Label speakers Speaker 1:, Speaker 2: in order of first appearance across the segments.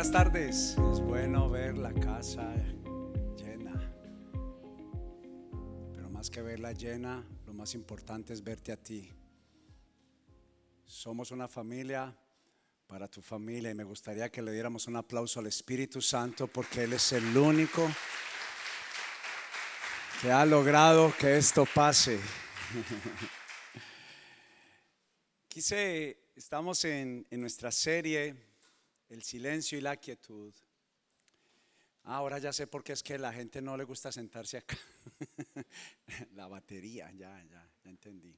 Speaker 1: Buenas tardes. Es bueno ver la casa llena. Pero más que verla llena, lo más importante es verte a ti. Somos una familia para tu familia y me gustaría que le diéramos un aplauso al Espíritu Santo porque Él es el único que ha logrado que esto pase. Quise, estamos en, en nuestra serie el silencio y la quietud. Ah, ahora ya sé por qué es que la gente no le gusta sentarse acá. la batería, ya, ya, ya entendí.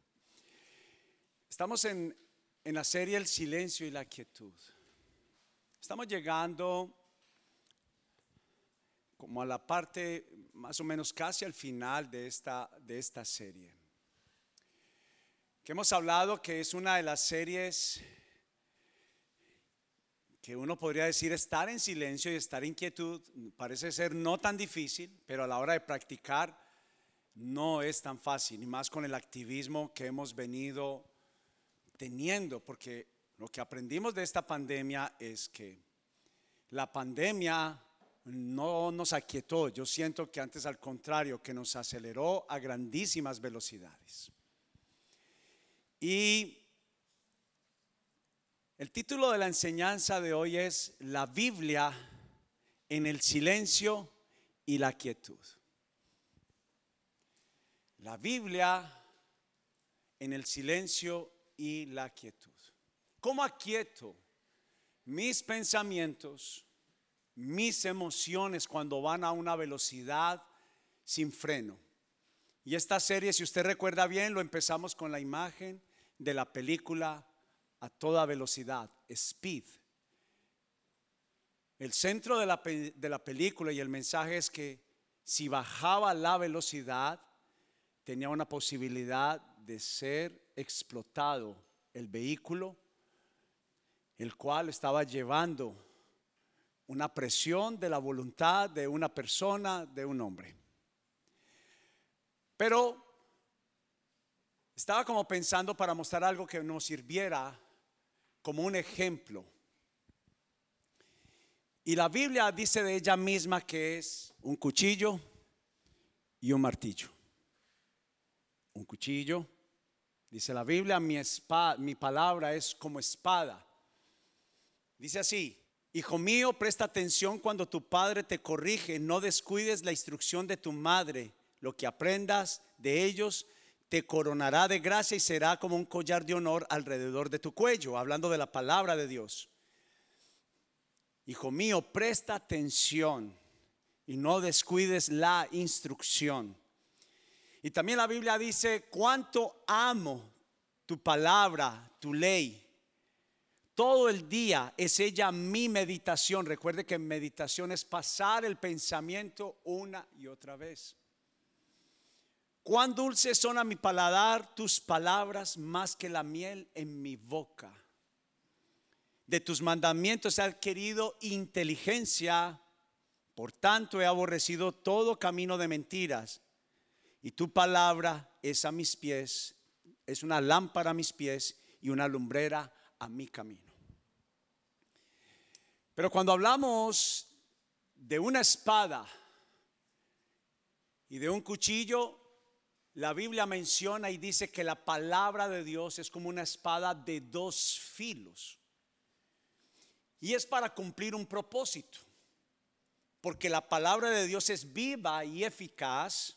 Speaker 1: Estamos en, en la serie El silencio y la quietud. Estamos llegando como a la parte más o menos casi al final de esta, de esta serie. Que hemos hablado que es una de las series que uno podría decir estar en silencio y estar en quietud parece ser no tan difícil, pero a la hora de practicar no es tan fácil, ni más con el activismo que hemos venido teniendo, porque lo que aprendimos de esta pandemia es que la pandemia no nos aquietó, yo siento que antes al contrario, que nos aceleró a grandísimas velocidades. Y el título de la enseñanza de hoy es La Biblia en el silencio y la quietud. La Biblia en el silencio y la quietud. ¿Cómo aquieto mis pensamientos, mis emociones cuando van a una velocidad sin freno? Y esta serie, si usted recuerda bien, lo empezamos con la imagen de la película a toda velocidad, speed. El centro de la, de la, película y el mensaje es que si bajaba la velocidad, tenía una posibilidad de ser explotado el vehículo, el cual estaba llevando una presión de la voluntad de una persona, de un hombre. Pero estaba como pensando para mostrar algo que nos sirviera como un ejemplo. Y la Biblia dice de ella misma que es un cuchillo y un martillo. Un cuchillo, dice la Biblia, mi, espada, mi palabra es como espada. Dice así, Hijo mío, presta atención cuando tu padre te corrige, no descuides la instrucción de tu madre, lo que aprendas de ellos te coronará de gracia y será como un collar de honor alrededor de tu cuello, hablando de la palabra de Dios. Hijo mío, presta atención y no descuides la instrucción. Y también la Biblia dice, cuánto amo tu palabra, tu ley. Todo el día es ella mi meditación. Recuerde que meditación es pasar el pensamiento una y otra vez. Cuán dulces son a mi paladar tus palabras más que la miel en mi boca. De tus mandamientos he adquirido inteligencia, por tanto he aborrecido todo camino de mentiras. Y tu palabra es a mis pies, es una lámpara a mis pies y una lumbrera a mi camino. Pero cuando hablamos de una espada y de un cuchillo, la Biblia menciona y dice que la palabra de Dios es como una espada de dos filos. Y es para cumplir un propósito. Porque la palabra de Dios es viva y eficaz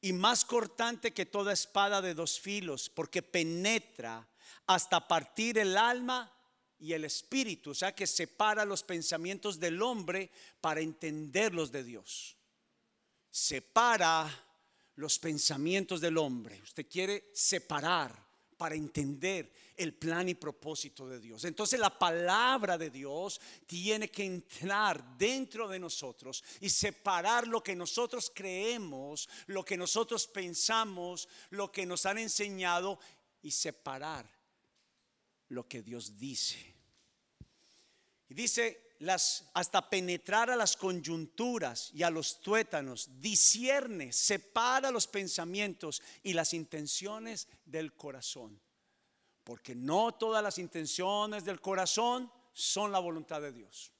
Speaker 1: y más cortante que toda espada de dos filos, porque penetra hasta partir el alma y el espíritu, o sea que separa los pensamientos del hombre para entenderlos de Dios. Separa los pensamientos del hombre. Usted quiere separar para entender el plan y propósito de Dios. Entonces la palabra de Dios tiene que entrar dentro de nosotros y separar lo que nosotros creemos, lo que nosotros pensamos, lo que nos han enseñado y separar lo que Dios dice. Y dice, las, hasta penetrar a las coyunturas y a los tuétanos, discierne, separa los pensamientos y las intenciones del corazón. Porque no todas las intenciones del corazón son la voluntad de Dios.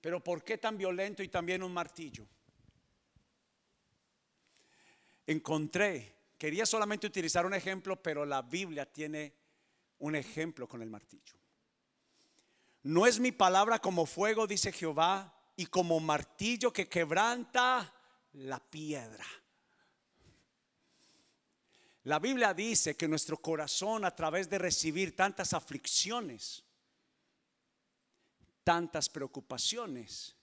Speaker 1: Pero ¿por qué tan violento y también un martillo? Encontré, quería solamente utilizar un ejemplo, pero la Biblia tiene un ejemplo con el martillo. No es mi palabra como fuego, dice Jehová, y como martillo que quebranta la piedra. La Biblia dice que nuestro corazón a través de recibir tantas aflicciones, tantas preocupaciones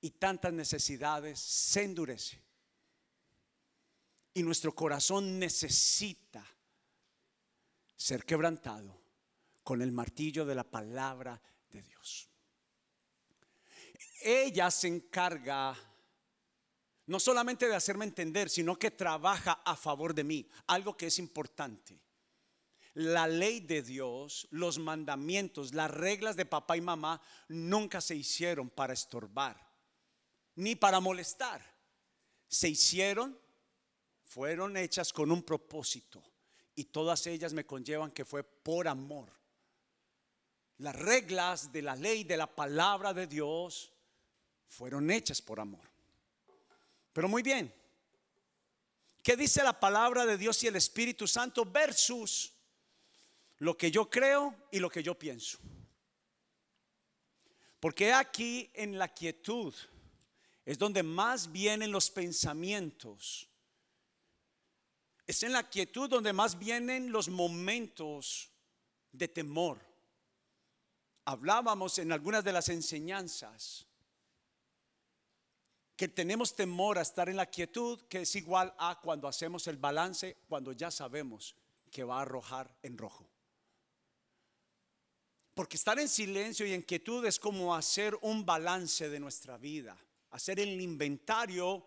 Speaker 1: y tantas necesidades se endurece. Y nuestro corazón necesita ser quebrantado con el martillo de la palabra Dios. Ella se encarga no solamente de hacerme entender, sino que trabaja a favor de mí, algo que es importante. La ley de Dios, los mandamientos, las reglas de papá y mamá nunca se hicieron para estorbar, ni para molestar. Se hicieron, fueron hechas con un propósito y todas ellas me conllevan que fue por amor. Las reglas de la ley, de la palabra de Dios, fueron hechas por amor. Pero muy bien, ¿qué dice la palabra de Dios y el Espíritu Santo versus lo que yo creo y lo que yo pienso? Porque aquí en la quietud es donde más vienen los pensamientos. Es en la quietud donde más vienen los momentos de temor. Hablábamos en algunas de las enseñanzas que tenemos temor a estar en la quietud, que es igual a cuando hacemos el balance, cuando ya sabemos que va a arrojar en rojo. Porque estar en silencio y en quietud es como hacer un balance de nuestra vida, hacer el inventario,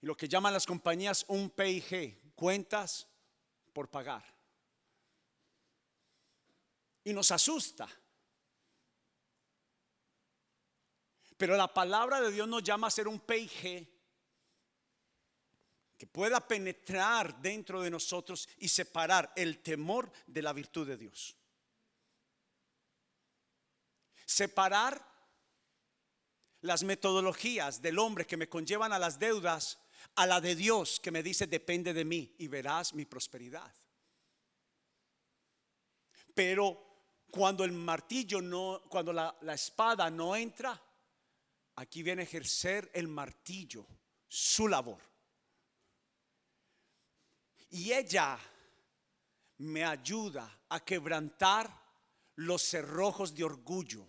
Speaker 1: lo que llaman las compañías un PIG, cuentas por pagar. Y nos asusta Pero la palabra de Dios nos llama a ser un PIG que pueda penetrar dentro de nosotros y separar el temor de la virtud de Dios. Separar las metodologías del hombre que me conllevan a las deudas a la de Dios que me dice depende de mí y verás mi prosperidad. Pero cuando el martillo no, cuando la, la espada no entra, Aquí viene a ejercer el martillo, su labor. Y ella me ayuda a quebrantar los cerrojos de orgullo,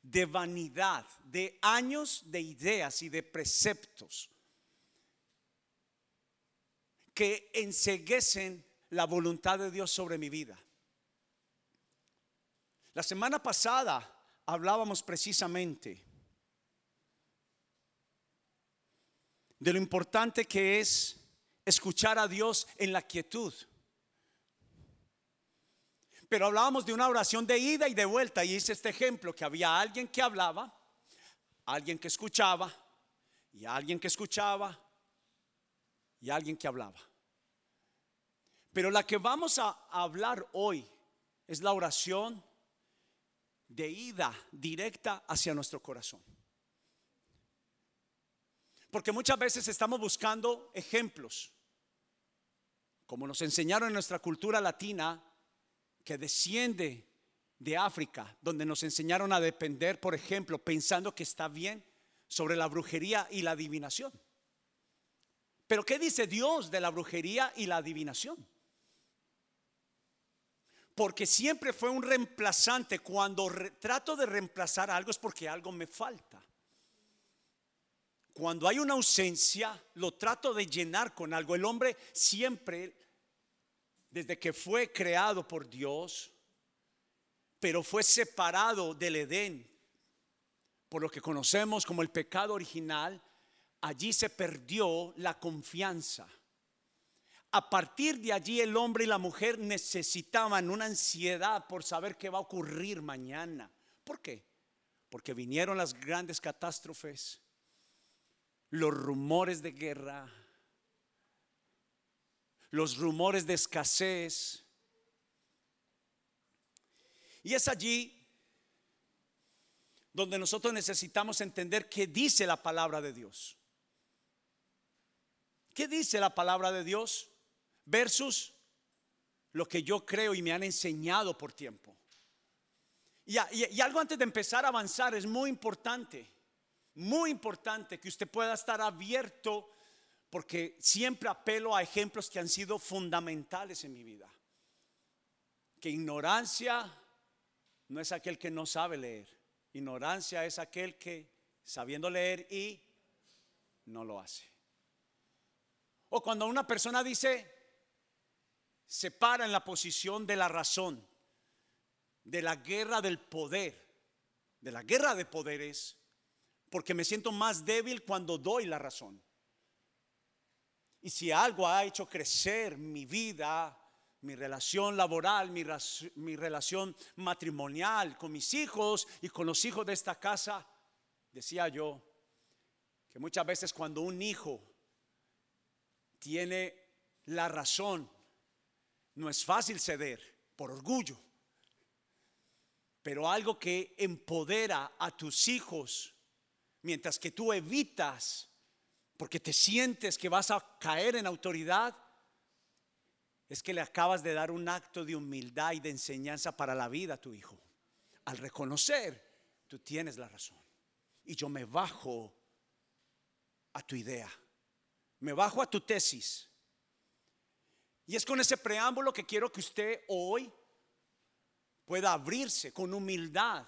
Speaker 1: de vanidad, de años de ideas y de preceptos que enseguecen la voluntad de Dios sobre mi vida. La semana pasada hablábamos precisamente de lo importante que es escuchar a Dios en la quietud. Pero hablábamos de una oración de ida y de vuelta y hice este ejemplo, que había alguien que hablaba, alguien que escuchaba y alguien que escuchaba y alguien que hablaba. Pero la que vamos a hablar hoy es la oración de ida directa hacia nuestro corazón. Porque muchas veces estamos buscando ejemplos, como nos enseñaron en nuestra cultura latina, que desciende de África, donde nos enseñaron a depender, por ejemplo, pensando que está bien sobre la brujería y la adivinación. Pero ¿qué dice Dios de la brujería y la adivinación? Porque siempre fue un reemplazante. Cuando trato de reemplazar algo es porque algo me falta. Cuando hay una ausencia, lo trato de llenar con algo. El hombre siempre, desde que fue creado por Dios, pero fue separado del Edén, por lo que conocemos como el pecado original, allí se perdió la confianza. A partir de allí el hombre y la mujer necesitaban una ansiedad por saber qué va a ocurrir mañana. ¿Por qué? Porque vinieron las grandes catástrofes los rumores de guerra, los rumores de escasez. Y es allí donde nosotros necesitamos entender qué dice la palabra de Dios. ¿Qué dice la palabra de Dios versus lo que yo creo y me han enseñado por tiempo? Y, y, algo antes de empezar a avanzar es muy importante, muy importante que usted pueda estar abierto porque siempre apelo a ejemplos que han sido fundamentales en mi vida. Que ignorancia no es aquel que no sabe leer, ignorancia es aquel que sabiendo leer y no lo hace. O cuando una persona dice, se para en la posición de la razón, de la guerra del poder, de la guerra de poderes, porque me siento más débil cuando doy la razón. Y si algo ha hecho crecer mi vida, mi relación laboral, mi, mi, relación matrimonial con mis hijos y con los hijos de esta casa, decía yo, que muchas veces cuando un hijo tiene la razón. No es fácil ceder por orgullo, pero algo que empodera a tus hijos, mientras que tú evitas, porque te sientes que vas a caer en autoridad, es que le acabas de dar un acto de humildad y de enseñanza para la vida a tu hijo. Al reconocer, tú tienes la razón. Y yo me bajo a tu idea me bajo a tu tesis. Y es con ese preámbulo que quiero que usted hoy pueda abrirse con humildad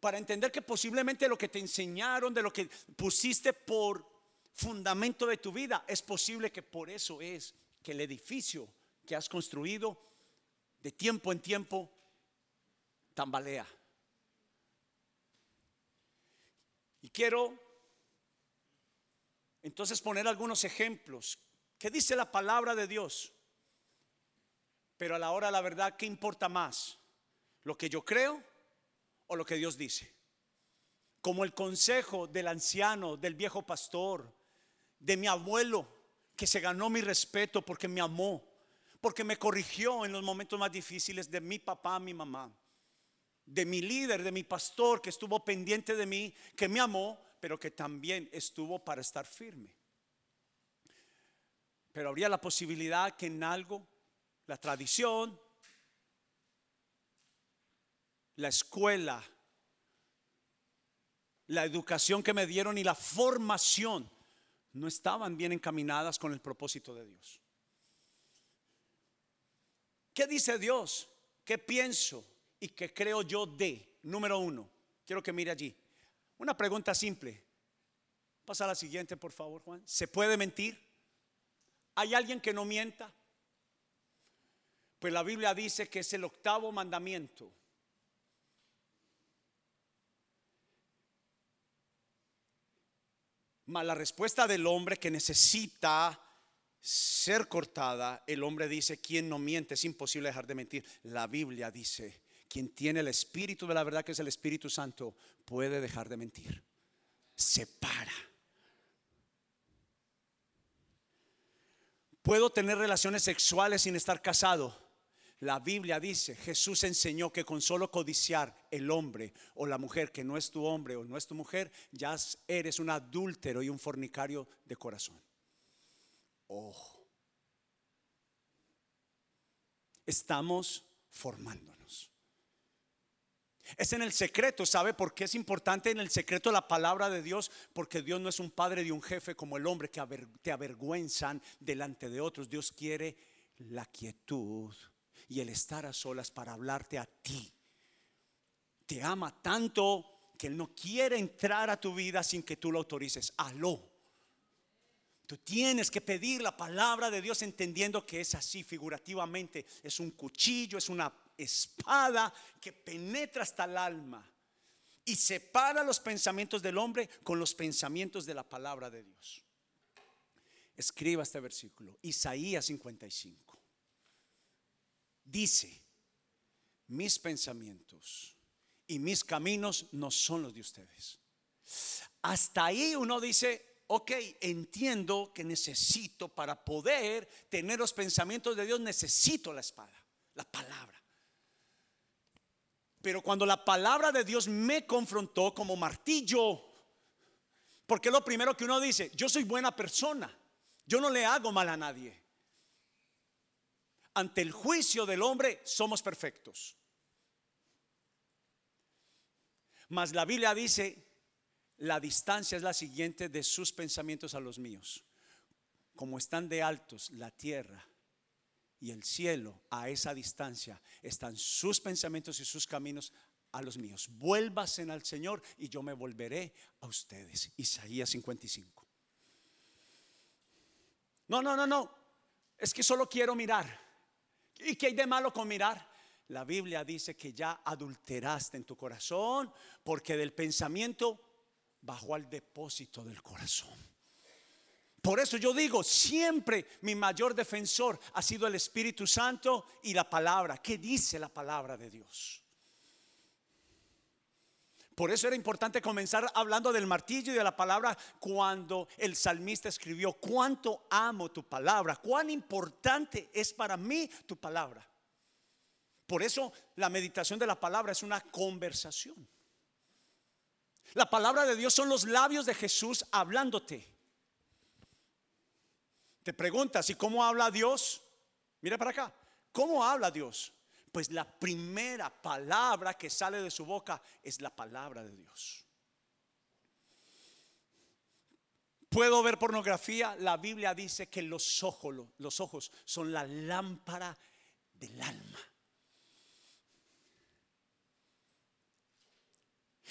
Speaker 1: para entender que posiblemente lo que te enseñaron, de lo que pusiste por fundamento de tu vida, es posible que por eso es que el edificio que has construido de tiempo en tiempo tambalea. Y quiero entonces poner algunos ejemplos. ¿Qué dice la palabra de Dios? Pero a la hora la verdad, ¿qué importa más? ¿Lo que yo creo o lo que Dios dice? Como el consejo del anciano, del viejo pastor, de mi abuelo, que se ganó mi respeto porque me amó, porque me corrigió en los momentos más difíciles de mi papá, mi mamá, de mi líder, de mi pastor, que estuvo pendiente de mí, que me amó pero que también estuvo para estar firme. Pero habría la posibilidad que en algo, la tradición, la escuela, la educación que me dieron y la formación no estaban bien encaminadas con el propósito de Dios. ¿Qué dice Dios? ¿Qué pienso y qué creo yo de? Número uno, quiero que mire allí. Una pregunta simple. Pasa a la siguiente, por favor, Juan. ¿Se puede mentir? ¿Hay alguien que no mienta? Pues la Biblia dice que es el octavo mandamiento. Mas la respuesta del hombre que necesita ser cortada, el hombre dice, ¿quién no miente? Es imposible dejar de mentir. La Biblia dice, quien tiene el Espíritu de la verdad, que es el Espíritu Santo, puede dejar de mentir. Separa. Puedo tener relaciones sexuales sin estar casado. La Biblia dice, Jesús enseñó que con solo codiciar el hombre o la mujer que no es tu hombre o no es tu mujer, ya eres un adúltero y un fornicario de corazón. Oh. Estamos formándonos. Es en el secreto, ¿sabe por qué es importante en el secreto la palabra de Dios? Porque Dios no es un padre de un jefe como el hombre que te avergüenzan delante de otros. Dios quiere la quietud y el estar a solas para hablarte a ti. Te ama tanto que Él no quiere entrar a tu vida sin que tú lo autorices. Aló. Tú tienes que pedir la palabra de Dios entendiendo que es así figurativamente. Es un cuchillo, es una espada que penetra hasta el alma y separa los pensamientos del hombre con los pensamientos de la palabra de Dios. Escriba este versículo, Isaías 55. Dice, mis pensamientos y mis caminos no son los de ustedes. Hasta ahí uno dice, ok, entiendo que necesito para poder tener los pensamientos de Dios, necesito la espada, la palabra. Pero cuando la palabra de Dios me confrontó como martillo, porque lo primero que uno dice, yo soy buena persona, yo no le hago mal a nadie. Ante el juicio del hombre somos perfectos. Mas la Biblia dice, la distancia es la siguiente de sus pensamientos a los míos. Como están de altos la tierra y el cielo a esa distancia, están sus pensamientos y sus caminos a los míos. Vuélvasen al Señor y yo me volveré a ustedes. Isaías 55. No, no, no, no. Es que solo quiero mirar. ¿Y qué hay de malo con mirar? La Biblia dice que ya adulteraste en tu corazón porque del pensamiento bajó al depósito del corazón. Por eso yo digo, siempre mi mayor defensor ha sido el Espíritu Santo y la palabra. ¿Qué dice la palabra de Dios? Por eso era importante comenzar hablando del martillo y de la palabra cuando el salmista escribió, cuánto amo tu palabra, cuán importante es para mí tu palabra. Por eso la meditación de la palabra es una conversación. La palabra de Dios son los labios de Jesús hablándote. Te preguntas, ¿y cómo habla Dios? Mira para acá, ¿cómo habla Dios? Pues la primera palabra que sale de su boca es la palabra de Dios. Puedo ver pornografía, la Biblia dice que los ojos, los ojos son la lámpara del alma.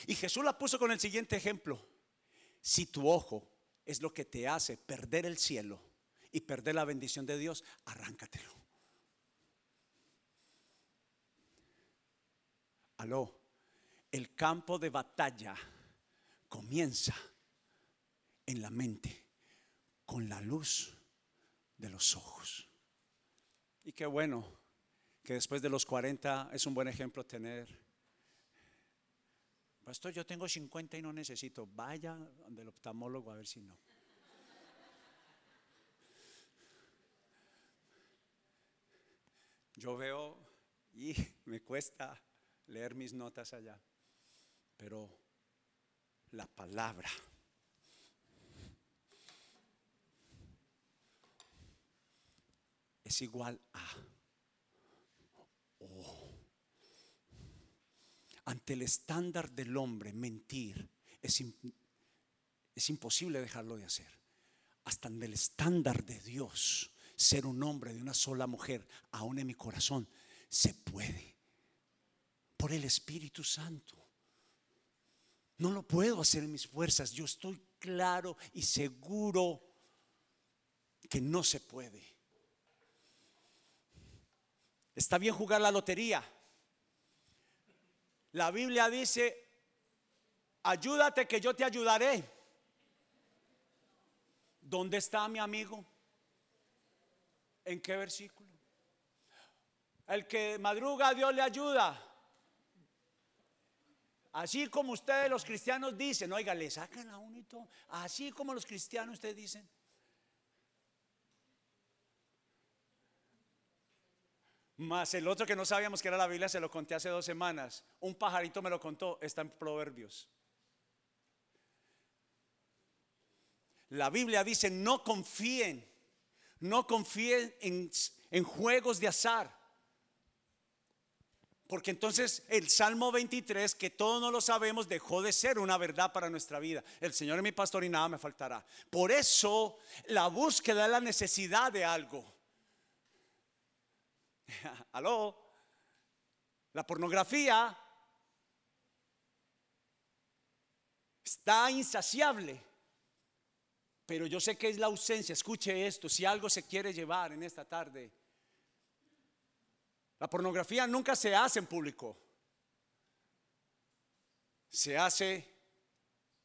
Speaker 1: Y Jesús la puso con el siguiente ejemplo. Si tu ojo es lo que te hace perder el cielo y perder la bendición de Dios, arráncatelo. Aló, el campo de batalla comienza en la mente con la luz de los ojos. Y qué bueno que después de los 40 es un buen ejemplo tener Pastor, yo tengo 50 y no necesito. Vaya donde el oftalmólogo a ver si no. Yo veo y me cuesta leer mis notas allá, pero la palabra es igual a ante el estándar del hombre, mentir es, es imposible dejarlo de hacer. Hasta en el estándar de Dios, ser un hombre de una sola mujer, aún en mi corazón, se puede. Por el Espíritu Santo. No lo puedo hacer en mis fuerzas. Yo estoy claro y seguro que no se puede. Está bien jugar la lotería. La Biblia dice, ayúdate que yo te ayudaré. ¿Dónde está mi amigo? ¿En qué versículo? El que madruga Dios le ayuda. Así como ustedes los cristianos dicen, oiga, le sacan a unito. Así como los cristianos ustedes dicen. Más el otro que no sabíamos que era la Biblia, se lo conté hace dos semanas. Un pajarito me lo contó, está en Proverbios. La Biblia dice, no confíen, no confíen en, en juegos de azar. Porque entonces el Salmo 23, que todos no lo sabemos, dejó de ser una verdad para nuestra vida. El Señor es mi pastor y nada me faltará. Por eso la búsqueda es la necesidad de algo. Aló. La pornografía está insaciable. Pero yo sé que es la ausencia. Escuche esto. Si algo se quiere llevar en esta tarde. La pornografía nunca se hace en público. Se hace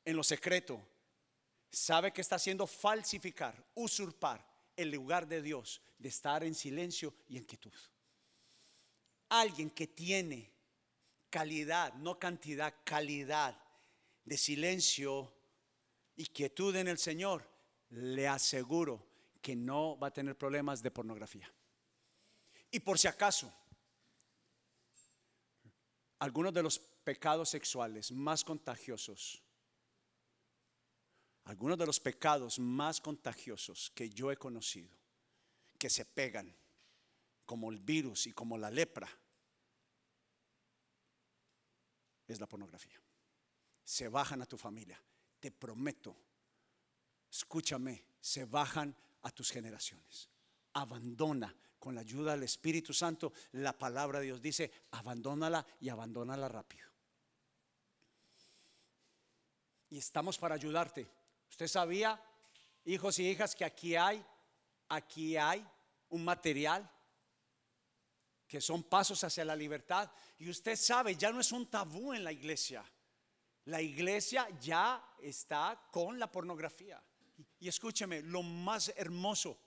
Speaker 1: en lo secreto. Sabe que está haciendo falsificar, usurpar el lugar de Dios, de estar en silencio y en quietud. Alguien que tiene calidad, no cantidad, calidad de silencio y quietud en el Señor, le aseguro que no va a tener problemas de pornografía. Y por si acaso, algunos de los pecados sexuales más contagiosos, algunos de los pecados más contagiosos que yo he conocido, que se pegan como el virus y como la lepra, es la pornografía. Se bajan a tu familia, te prometo, escúchame, se bajan a tus generaciones. Abandona con la ayuda del Espíritu Santo la palabra de Dios. Dice, abandónala y abandónala rápido. Y estamos para ayudarte. ¿Usted sabía, hijos y hijas, que aquí hay, aquí hay un material que son pasos hacia la libertad? Y usted sabe, ya no es un tabú en la iglesia. La iglesia ya está con la pornografía. Y escúcheme, lo más hermoso,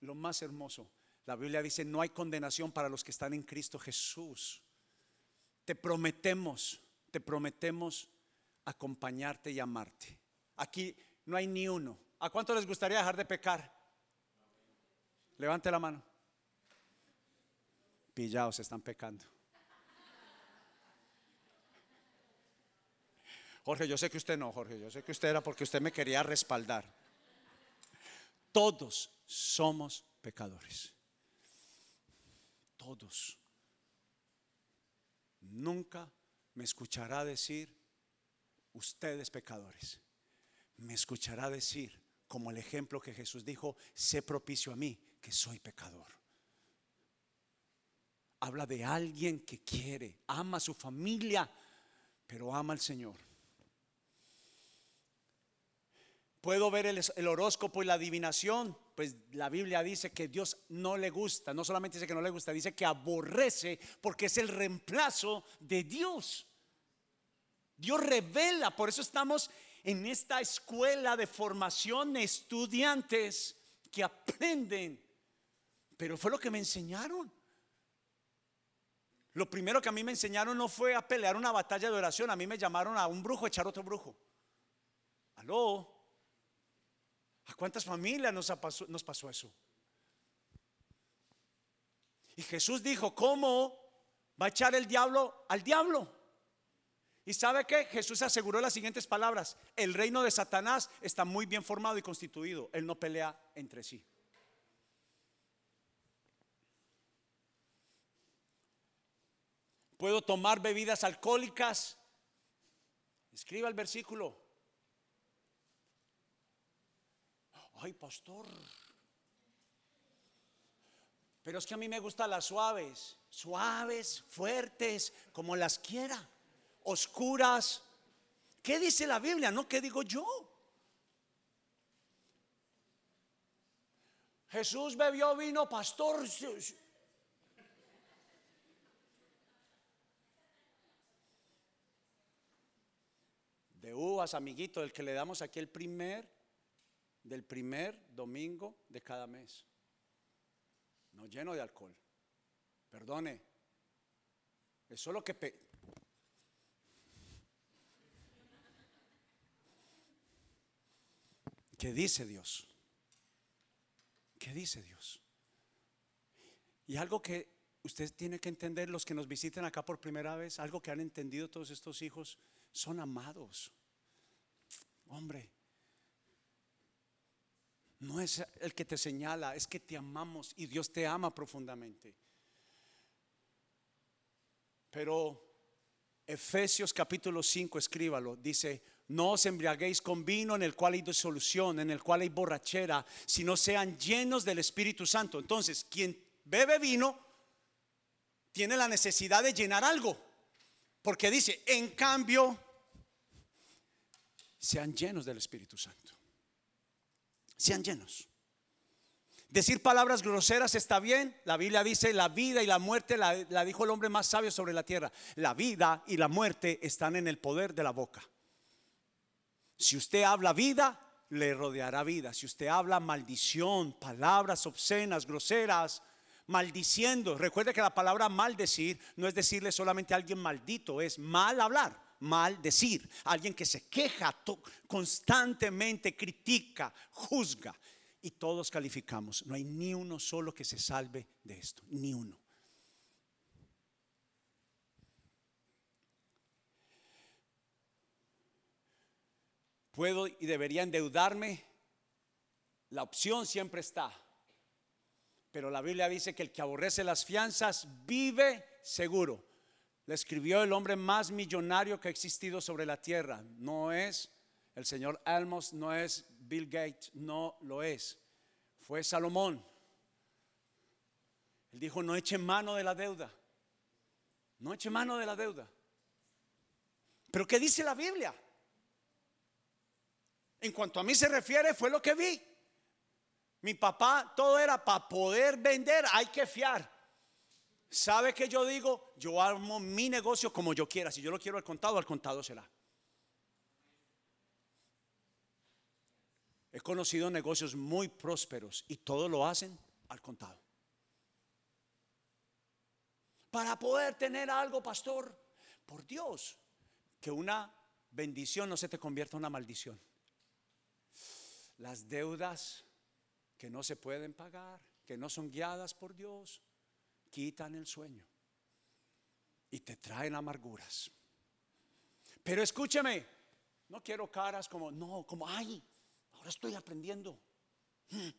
Speaker 1: lo más hermoso, la Biblia dice, no hay condenación para los que están en Cristo Jesús. Te prometemos, te prometemos acompañarte y amarte. Aquí no hay ni uno. ¿A cuánto les gustaría dejar de pecar? Levante la mano. Pillados están pecando. Jorge, yo sé que usted no, Jorge, yo sé que usted era porque usted me quería respaldar. Todos somos pecadores. Todos. Nunca me escuchará decir, ustedes pecadores. Me escuchará decir, como el ejemplo que Jesús dijo, sé propicio a mí, que soy pecador. Habla de alguien que quiere, ama a su familia, pero ama al Señor. Puedo ver el, horóscopo y la adivinación, pues la Biblia dice que Dios no le gusta, no solamente dice que no le gusta, dice que aborrece porque es el reemplazo de Dios. Dios revela, por eso estamos en esta escuela de formación de estudiantes que aprenden. Pero fue lo que me enseñaron. Lo primero que a mí me enseñaron no fue a pelear una batalla de oración, a mí me llamaron a un brujo a echar otro brujo. Aló. ¿A cuántas familias nos, pasó, eso? Y Jesús dijo, ¿cómo va a echar el diablo al diablo? ¿Y sabe qué? Jesús aseguró las siguientes palabras. El reino de Satanás está muy bien formado y constituido. Él no pelea entre sí. Puedo tomar bebidas alcohólicas. Escriba el versículo. Ay, pastor. Pero es que a mí me gustan las suaves, suaves, fuertes, como las quiera, oscuras. ¿Qué dice la Biblia? No, ¿qué digo yo? Jesús bebió vino, pastor. De uvas, amiguito, el que le damos aquí el primer del primer domingo de cada mes. No lleno de alcohol. Perdone. Es lo que... ¿Qué dice Dios? ¿Qué dice Dios? Y algo que usted tiene que entender, los que nos visiten acá por primera vez, algo que han entendido todos estos hijos, son amados. Hombre, no es el que te señala, es que te amamos y Dios te ama profundamente. Pero Efesios capítulo 5, escríbalo, dice, no os embriaguéis con vino en el cual hay disolución, en el cual hay borrachera, sino sean llenos del Espíritu Santo. Entonces, quien bebe vino tiene la necesidad de llenar algo, porque dice, en cambio, sean llenos del Espíritu Santo sean llenos. Decir palabras groseras está bien. La Biblia dice la vida y la muerte la, dijo el hombre más sabio sobre la tierra. La vida y la muerte están en el poder de la boca. Si usted habla vida, le rodeará vida. Si usted habla maldición, palabras obscenas, groseras, maldiciendo. Recuerde que la palabra maldecir no es decirle solamente a alguien maldito, es mal hablar maldecir, alguien que se queja constantemente, critica, juzga. Y todos calificamos. No hay ni uno solo que se salve de esto, ni uno. Puedo y debería endeudarme. La opción siempre está. Pero la Biblia dice que el que aborrece las fianzas vive seguro. Le escribió el hombre más millonario que ha existido sobre la tierra. No es el señor Almos, no es Bill Gates, no lo es. Fue Salomón. Él dijo, no eche mano de la deuda. No eche mano de la deuda. Pero ¿qué dice la Biblia? En cuanto a mí se refiere, fue lo que vi. Mi papá, todo era para poder vender, hay que fiar. ¿Sabe que yo digo? Yo armo mi negocio como yo quiera. Si yo lo quiero al contado, al contado será. He conocido negocios muy prósperos y todos lo hacen al contado. Para poder tener algo, pastor, por Dios, que una bendición no se te convierta en una maldición. Las deudas que no se pueden pagar, que no son guiadas por Dios, quitan el sueño y te traen amarguras. Pero escúcheme, no quiero caras como, no, como, ay, ahora estoy aprendiendo. Hmm.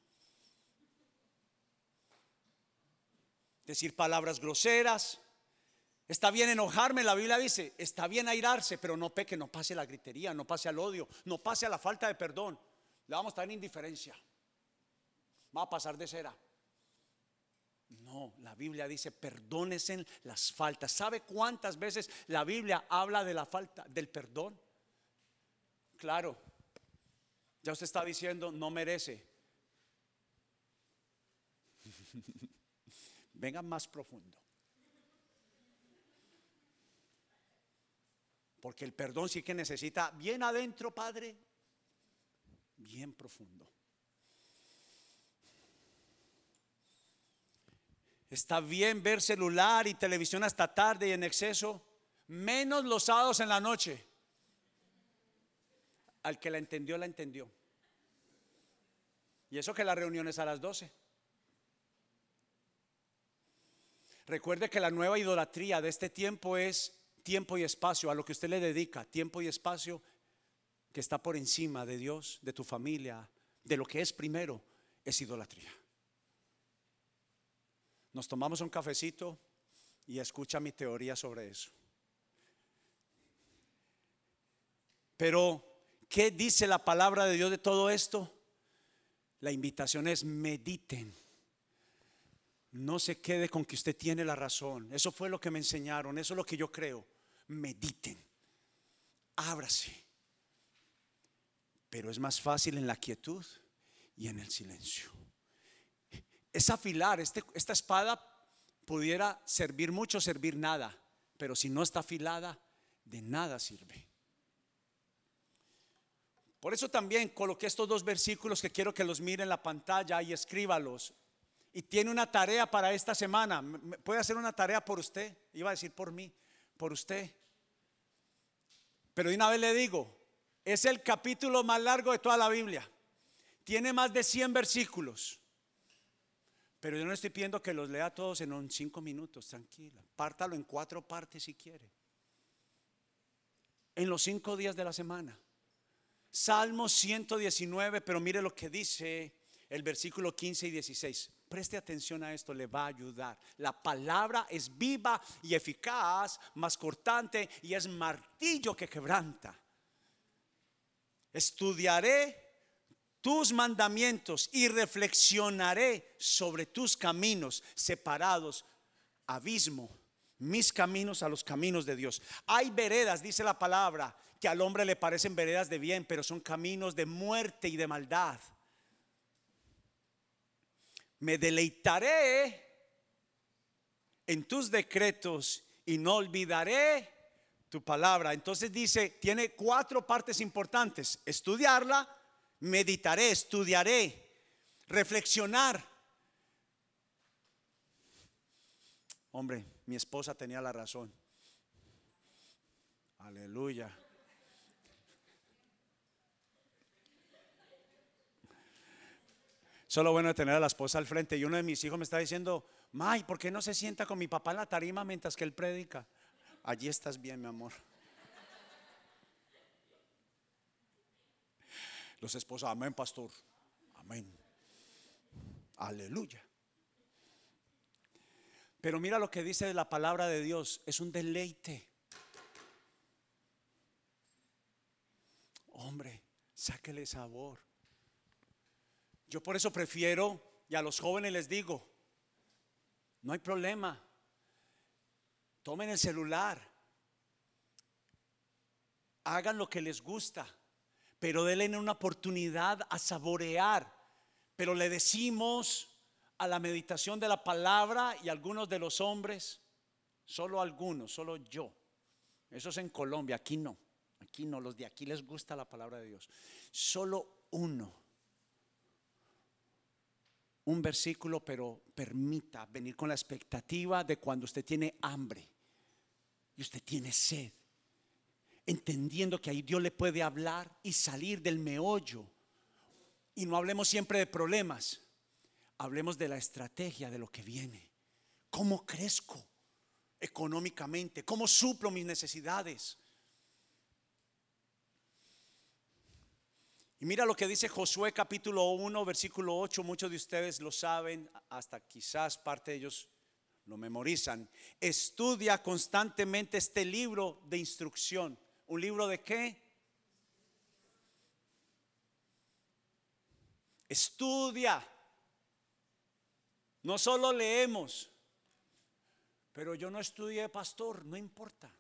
Speaker 1: Decir palabras groseras. Está bien enojarme, la Biblia dice, está bien airarse, pero no peque, no pase la gritería, no pase al odio, no pase a la falta de perdón. Le vamos a estar en indiferencia va a pasar de cera. No, la Biblia dice, perdónesen las faltas. ¿Sabe cuántas veces la Biblia habla de la falta, del perdón? Claro, ya usted está diciendo, no merece. Venga más profundo. Porque el perdón sí que necesita bien adentro, Padre, bien profundo. Está bien ver celular y televisión hasta tarde y en exceso, menos los sábados en la noche. Al que la entendió, la entendió. Y eso que la reunión es a las 12. Recuerde que la nueva idolatría de este tiempo es tiempo y espacio, a lo que usted le dedica, tiempo y espacio que está por encima de Dios, de tu familia, de lo que es primero, es idolatría. Nos tomamos un cafecito y escucha mi teoría sobre eso. Pero, ¿qué dice la palabra de Dios de todo esto? La invitación es mediten. No se quede con que usted tiene la razón. Eso fue lo que me enseñaron, eso es lo que yo creo. Mediten. Ábrase. Pero es más fácil en la quietud y en el silencio es afilar. Este, esta espada pudiera servir mucho, servir nada. Pero si no está afilada, de nada sirve. Por eso también coloqué estos dos versículos que quiero que los mire en la pantalla y escríbalos. Y tiene una tarea para esta semana. ¿Puede hacer una tarea por usted? Iba a decir por mí, por usted. Pero de una vez le digo, es el capítulo más largo de toda la Biblia. Tiene más de 100 versículos. Pero yo no estoy pidiendo que los lea todos en cinco minutos, tranquila. Pártalo en cuatro partes si quiere. En los cinco días de la semana. Salmo 119, pero mire lo que dice el versículo 15 y 16. Preste atención a esto, le va a ayudar. La palabra es viva y eficaz, más cortante y es martillo que quebranta. Estudiaré tus mandamientos y reflexionaré sobre tus caminos separados, abismo, mis caminos a los caminos de Dios. Hay veredas, dice la palabra, que al hombre le parecen veredas de bien, pero son caminos de muerte y de maldad. Me deleitaré en tus decretos y no olvidaré tu palabra. Entonces dice, tiene cuatro partes importantes. Estudiarla, meditaré, estudiaré, reflexionar. Hombre, mi esposa tenía la razón. Aleluya. Solo bueno tener a la esposa al frente. Y uno de mis hijos me está diciendo, May, ¿por qué no se sienta con mi papá en la tarima mientras que él predica? Allí estás bien, mi amor. Los esposos, amén, pastor. Amén. Aleluya. Pero mira lo que dice la palabra de Dios, es un deleite. Hombre, sáquele sabor. Yo por eso prefiero, y a los jóvenes les digo, no hay problema. Tomen el celular. Hagan lo que les gusta, pero denle una oportunidad a saborear. Pero le decimos a la meditación de la palabra y algunos de los hombres, solo algunos, solo yo. Eso es en Colombia, aquí no. Aquí no, los de aquí les gusta la palabra de Dios. Solo uno. Un versículo, pero permita venir con la expectativa de cuando usted tiene hambre y usted tiene sed. Entendiendo que ahí Dios le puede hablar y salir del meollo. Y no hablemos siempre de problemas hablemos de la estrategia de lo que viene. ¿Cómo crezco económicamente? ¿Cómo suplo mis necesidades? Y mira lo que dice Josué capítulo 1, versículo 8, muchos de ustedes lo saben, hasta quizás parte de ellos lo memorizan. Estudia constantemente este libro de instrucción. ¿Un libro de qué? Estudia. No solo leemos, pero yo no estudié pastor, no importa.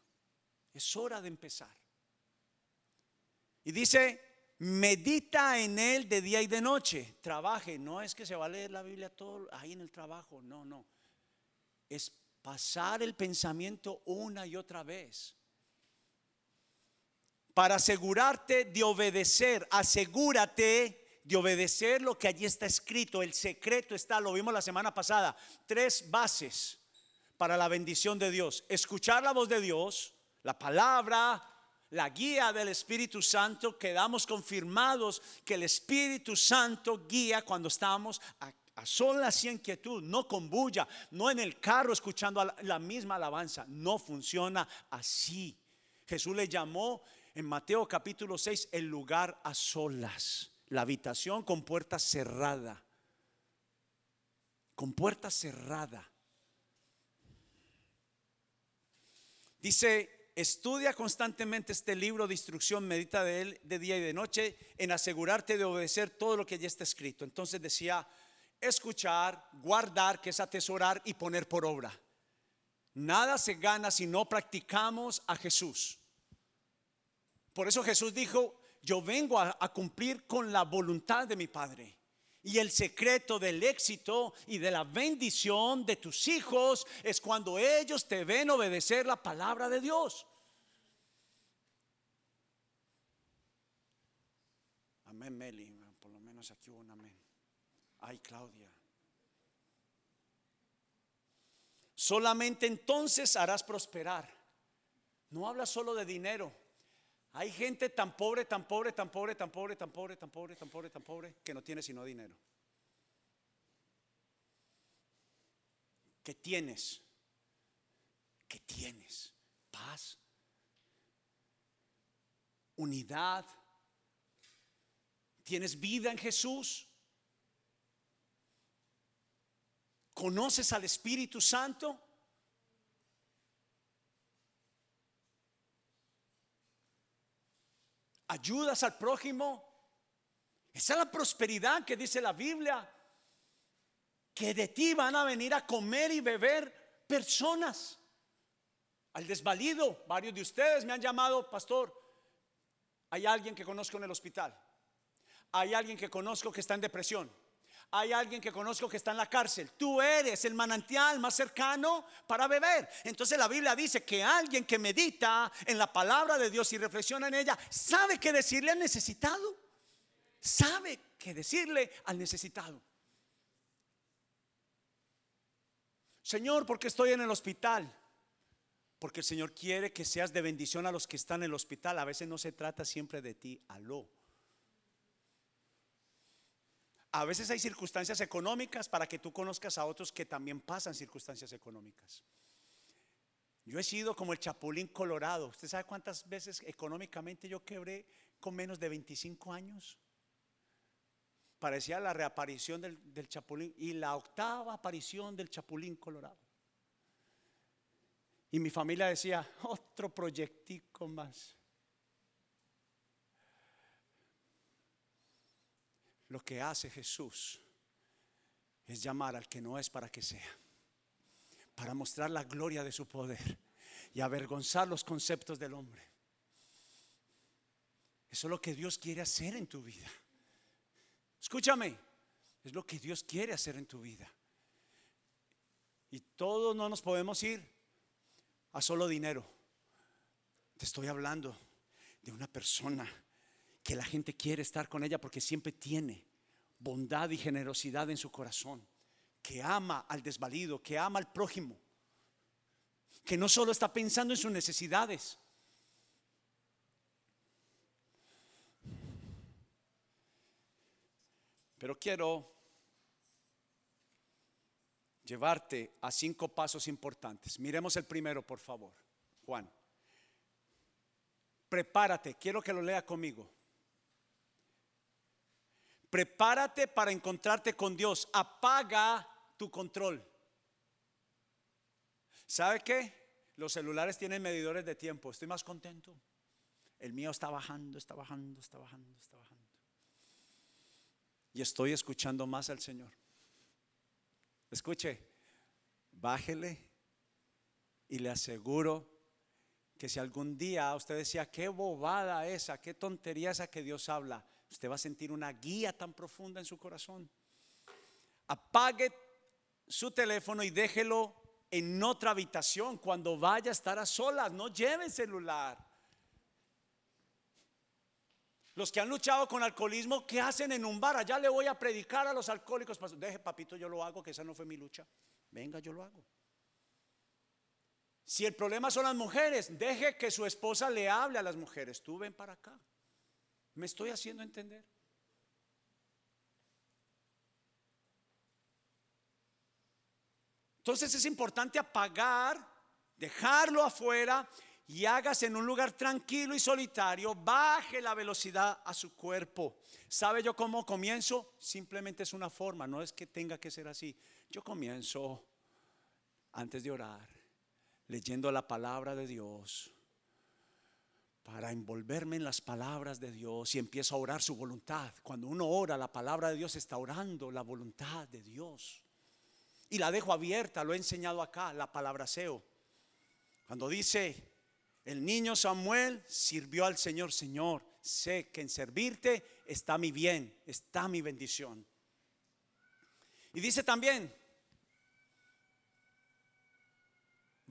Speaker 1: Es hora de empezar. Y dice, medita en él de día y de noche. Trabaje, no es que se va a leer la Biblia todo ahí en el trabajo, no, no. Es pasar el pensamiento una y otra vez. Para asegurarte de obedecer, asegúrate de obedecer lo que allí está escrito. El secreto está, lo vimos la semana pasada, tres bases para la bendición de Dios. Escuchar la voz de Dios, la palabra, la guía del Espíritu Santo, quedamos confirmados que el Espíritu Santo guía cuando estamos a, solas y en quietud, no con bulla, no en el carro escuchando la misma alabanza. No funciona así. Jesús le llamó en Mateo capítulo 6 el lugar a solas la habitación con puerta cerrada. Con puerta cerrada. Dice, estudia constantemente este libro de instrucción, medita de él de día y de noche, en asegurarte de obedecer todo lo que ya está escrito. Entonces decía, escuchar, guardar, que es atesorar y poner por obra. Nada se gana si no practicamos a Jesús. Por eso Jesús dijo, yo vengo a, cumplir con la voluntad de mi Padre. Y el secreto del éxito y de la bendición de tus hijos es cuando ellos te ven obedecer la palabra de Dios. Amén, Meli. Por lo menos aquí hubo un amén. Ay, Claudia. Solamente entonces harás prosperar. No habla solo de dinero. Hay gente tan pobre, tan pobre, tan pobre, tan pobre, tan pobre, tan pobre, tan pobre, tan pobre, que no tiene sino dinero. ¿Qué tienes? ¿Qué tienes? Paz, unidad. ¿Tienes vida en Jesús? ¿Conoces al Espíritu Santo? Ayudas al prójimo. Esa es la prosperidad que dice la Biblia. Que de ti van a venir a comer y beber personas. Al desvalido, varios de ustedes me han llamado, pastor, hay alguien que conozco en el hospital. Hay alguien que conozco que está en depresión hay alguien que conozco que está en la cárcel. Tú eres el manantial más cercano para beber. Entonces la Biblia dice que alguien que medita en la palabra de Dios y reflexiona en ella, sabe que decirle al necesitado. Sabe que decirle al necesitado. Señor, ¿por qué estoy en el hospital? Porque el Señor quiere que seas de bendición a los que están en el hospital. A veces no se trata siempre de ti, aló. A veces hay circunstancias económicas para que tú conozcas a otros que también pasan circunstancias económicas. Yo he sido como el chapulín colorado. ¿Usted sabe cuántas veces económicamente yo quebré con menos de 25 años? parecía la reaparición del, chapulín y la octava aparición del chapulín colorado. Y mi familia decía, otro proyectico más. Lo que hace Jesús es llamar al que no es para que sea, para mostrar la gloria de su poder y avergonzar los conceptos del hombre. Eso es lo que Dios quiere hacer en tu vida. Escúchame, es lo que Dios quiere hacer en tu vida. Y todos no nos podemos ir a solo dinero. Te estoy hablando de una persona que la gente quiere estar con ella porque siempre tiene bondad y generosidad en su corazón, que ama al desvalido, que ama al prójimo, que no solo está pensando en sus necesidades. Pero quiero llevarte a cinco pasos importantes. Miremos el primero, por favor. Juan. Prepárate, quiero que lo lea conmigo. Prepárate para encontrarte con Dios. Apaga tu control. ¿Sabe qué? Los celulares tienen medidores de tiempo. Estoy más contento. El mío está bajando, está bajando, está bajando, está bajando. Y estoy escuchando más al Señor. Escuche, bájele y le aseguro que si algún día usted decía, qué bobada esa, qué tontería esa que Dios habla, usted va a sentir una guía tan profunda en su corazón. Apague su teléfono y déjelo en otra habitación cuando vaya a estar a solas. No lleve celular. Los que han luchado con alcoholismo, ¿qué hacen en un bar? Allá le voy a predicar a los alcohólicos. Deje, papito, yo lo hago, que esa no fue mi lucha. Venga, yo lo hago. Si el problema son las mujeres, deje que su esposa le hable a las mujeres. Tú ven para acá. ¿Me estoy haciendo entender? Entonces es importante apagar, dejarlo afuera y hágase en un lugar tranquilo y solitario, baje la velocidad a su cuerpo. ¿Sabe yo cómo comienzo? Simplemente es una forma, no es que tenga que ser así. Yo comienzo antes de orar, leyendo la palabra de Dios para envolverme en las palabras de Dios y empiezo a orar su voluntad. Cuando uno ora, la palabra de Dios está orando la voluntad de Dios. Y la dejo abierta, lo he enseñado acá, la palabra seo. Cuando dice, el niño Samuel sirvió al Señor, Señor, sé que en servirte está mi bien, está mi bendición. Y dice también,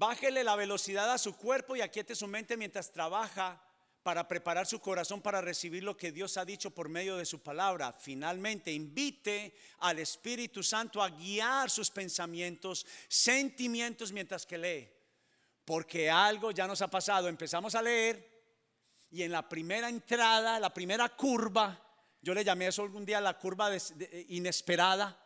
Speaker 1: Bájele la velocidad a su cuerpo y aquiete su mente mientras trabaja para preparar su corazón para recibir lo que Dios ha dicho por medio de su palabra. Finalmente, invite al Espíritu Santo a guiar sus pensamientos, sentimientos mientras que lee. Porque algo ya nos ha pasado. Empezamos a leer y en la primera entrada, la primera curva, yo le llamé eso algún día la curva inesperada,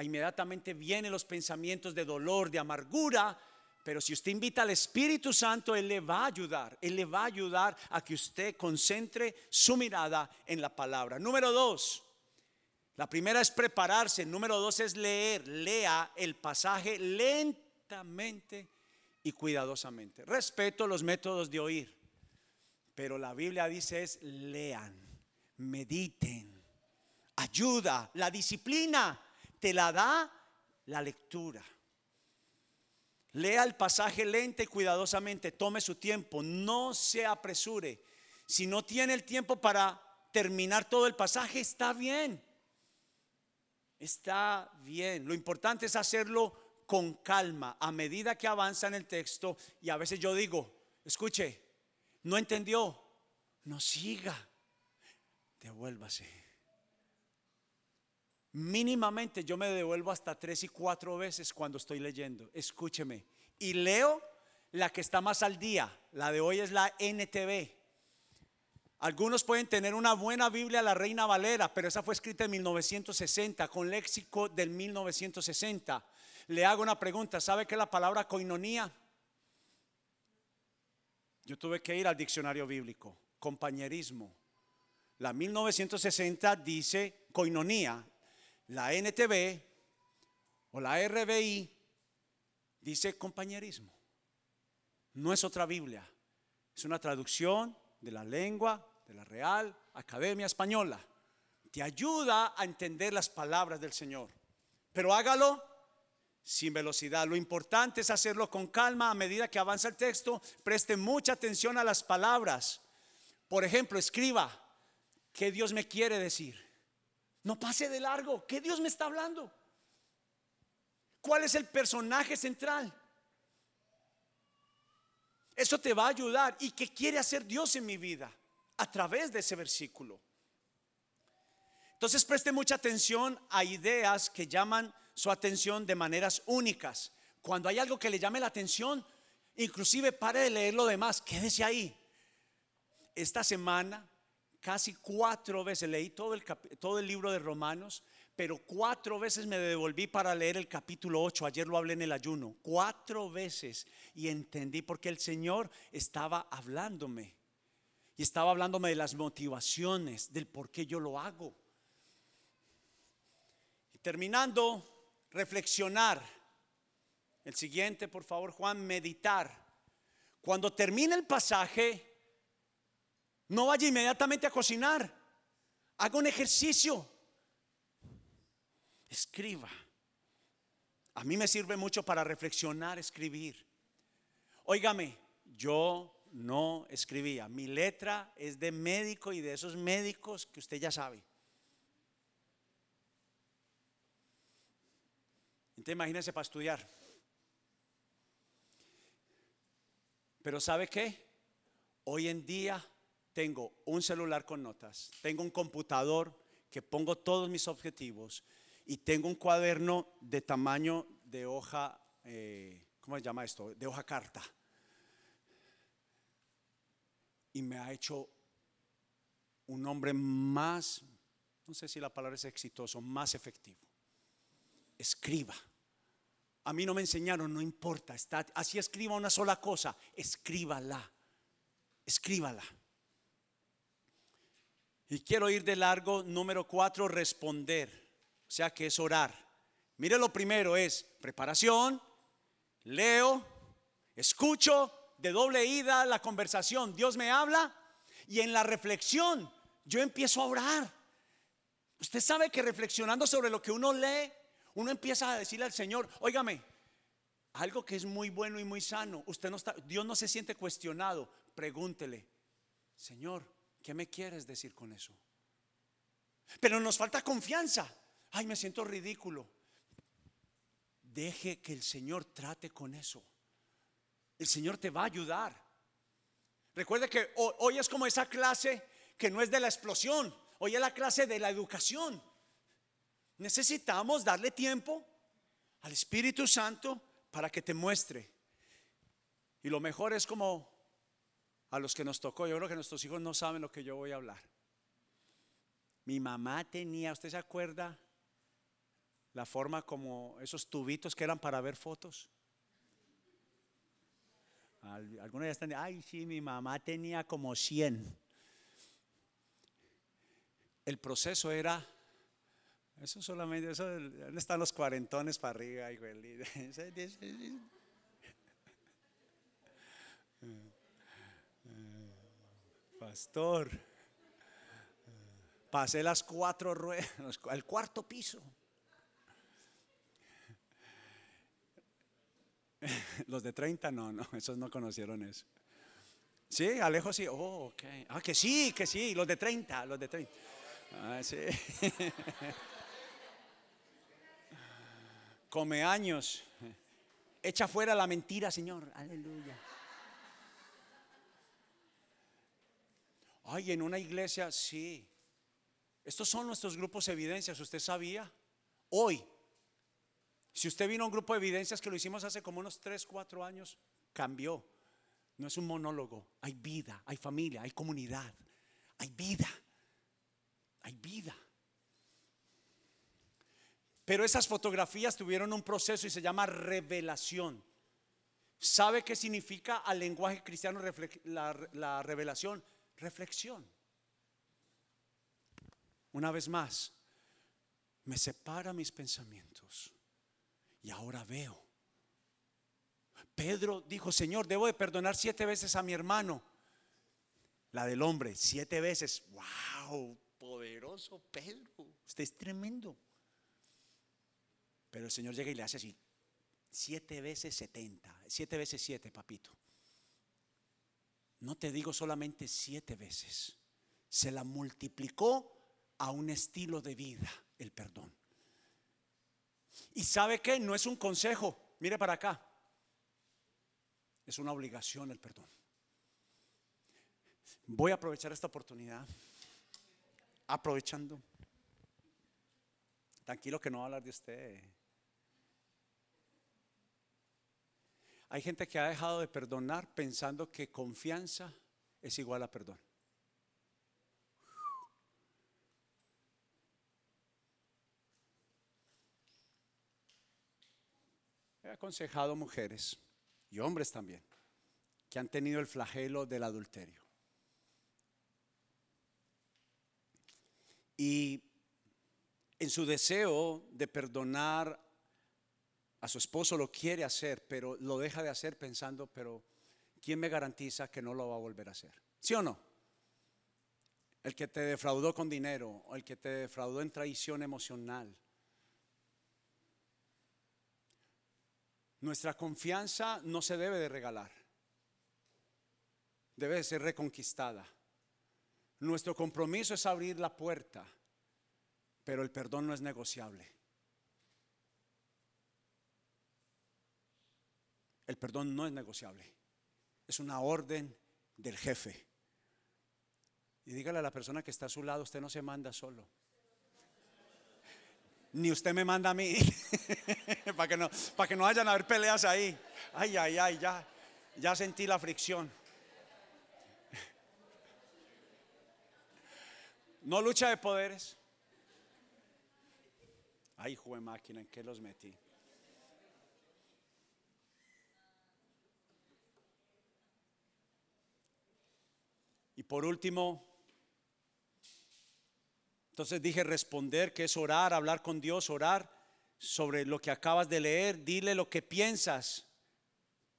Speaker 1: inmediatamente vienen los pensamientos de dolor, de amargura, pero si usted invita al Espíritu Santo, Él le va a ayudar. Él le va a ayudar a que usted concentre su mirada en la palabra. Número dos, la primera es prepararse. Número dos es leer. Lea el pasaje lentamente y cuidadosamente. Respeto los métodos de oír. Pero la Biblia dice es lean, mediten, ayuda, la disciplina te la da la lectura. Lea el pasaje lenta y cuidadosamente, tome su tiempo, no se apresure. Si no tiene el tiempo para terminar todo el pasaje, está bien. Está bien. Lo importante es hacerlo con calma a medida que avanza en el texto. Y a veces yo digo, escuche, no entendió, no siga, devuélvase. Mínimamente yo me devuelvo hasta tres y cuatro veces cuando estoy leyendo. Escúcheme. Y leo la que está más al día. La de hoy es la NTV. Algunos pueden tener una buena Biblia, la Reina Valera, pero esa fue escrita en 1960, con léxico del 1960. Le hago una pregunta, ¿sabe qué es la palabra coinonía? Yo tuve que ir al diccionario bíblico, compañerismo, La 1960 dice coinonía. La NTV o la RBI dice compañerismo. No es otra Biblia. Es una traducción de la lengua de la Real Academia Española. Te ayuda a entender las palabras del Señor. Pero hágalo sin velocidad. Lo importante es hacerlo con calma a medida que avanza el texto. Preste mucha atención a las palabras. Por ejemplo, escriba, ¿qué Dios me quiere decir? No pase de largo, ¿qué Dios me está hablando? ¿Cuál es el personaje central? Eso te va a ayudar. ¿Y qué quiere hacer Dios en mi vida? A través de ese versículo. Entonces preste mucha atención a ideas que llaman su atención de maneras únicas. Cuando hay algo que le llame la atención, inclusive pare de leer lo demás, quédese ahí. Esta semana casi cuatro veces leí todo el, todo el libro de Romanos, pero cuatro veces me devolví para leer el capítulo 8. Ayer lo hablé en el ayuno, cuatro veces y entendí porque el Señor estaba hablándome y estaba hablándome de las motivaciones, del por qué yo lo hago. Y terminando, reflexionar. El siguiente, por favor, Juan, meditar. Cuando termine el pasaje, no vaya inmediatamente a cocinar. Haga un ejercicio. Escriba. A mí me sirve mucho para reflexionar, escribir. Óigame, yo no escribía. Mi letra es de médico y de esos médicos que usted ya sabe. Entonces imagínense para estudiar. Pero ¿sabe qué? Hoy en día tengo un celular con notas, tengo un computador que pongo todos mis objetivos y tengo un cuaderno de tamaño de hoja, eh, ¿cómo se llama esto? De hoja carta. Y me ha hecho un hombre más, no sé si la palabra es exitoso, más efectivo escriba. A mí no me enseñaron, no importa, así escriba una sola cosa, escríbala, escríbala. Y quiero ir de largo, número cuatro, responder, o sea que es orar. Mire, lo primero es preparación, leo, escucho, de doble ida la conversación, Dios me habla y en la reflexión yo empiezo a orar. Usted sabe que reflexionando sobre lo que uno lee, uno empieza a decirle al Señor, óigame, algo que es muy bueno y muy sano, usted no está, Dios no se siente cuestionado, pregúntele, Señor, ¿qué me quieres decir con eso? Pero nos falta confianza. Ay, me siento ridículo. Deje que el Señor trate con eso. El Señor te va a ayudar. Recuerde que hoy es como esa clase que no es de la explosión, hoy es la clase de la educación. Necesitamos darle tiempo al Espíritu Santo para que te muestre. Y lo mejor es como a los que nos tocó. Yo creo que nuestros hijos no saben lo que yo voy a hablar. Mi mamá tenía, ¿usted se acuerda? La forma como esos tubitos que eran para ver fotos. Algunos ya están, ay, sí, mi mamá tenía como 100. El proceso era eso solamente, eso, ¿dónde están los cuarentones para arriba? Pastor, pasé las cuatro ruedas, el cuarto piso. Los de 30 no, no, esos no conocieron eso. Sí, Alejo sí, oh, ok. Ah, que sí, que sí, los de 30, los de 30. Ah, sí. come años. Echa fuera la mentira, Señor. Aleluya. Ay, en una iglesia, sí. Estos son nuestros grupos de evidencias. ¿Usted sabía? Hoy, si usted vino a un grupo de evidencias que lo hicimos hace como unos 3, 4 años, cambió. No es un monólogo. Hay vida, hay familia, hay comunidad, hay vida. Hay vida. Pero esas fotografías tuvieron un proceso y se llama revelación. ¿Sabe qué significa al lenguaje cristiano la, revelación? Reflexión. una vez más, me separa mis pensamientos. Y ahora veo. Pedro dijo, Señor, debo de perdonar siete veces a mi hermano. La del hombre, siete veces. ¡Wow! Poderoso Pedro. Usted es tremendo. Pero el Señor llega y le hace así. Siete veces setenta. Siete veces siete, papito. No te digo solamente siete veces. Se la multiplicó a un estilo de vida el perdón. Y sabe que no es un consejo, mire para acá, es una obligación el perdón. Voy a aprovechar esta oportunidad, aprovechando. Tranquilo que no va a hablar de usted. Hay gente que ha dejado de perdonar pensando que confianza es igual a perdón. He aconsejado mujeres y hombres también que han tenido el flagelo del adulterio. Y en su deseo de perdonar a su esposo lo quiere hacer, pero lo deja de hacer pensando, pero ¿quién me garantiza que no lo va a volver a hacer? ¿Sí o no? El que te defraudó con dinero, o el que te defraudó en traición emocional, Nuestra confianza no se debe de regalar, debe de ser reconquistada. Nuestro compromiso es abrir la puerta, pero el perdón no es negociable. El perdón no es negociable, es una orden del jefe. Y dígale a la persona que está a su lado, usted no se manda solo ni usted me manda a mí. para, que no, para que no vayan a haber peleas ahí. Ay, ay, ay, ya, ya sentí la fricción. No lucha de poderes. Ay, juez máquina, ¿en qué los metí? Por último, entonces dije responder, que es orar, hablar con Dios, orar sobre lo que acabas de leer, dile lo que piensas.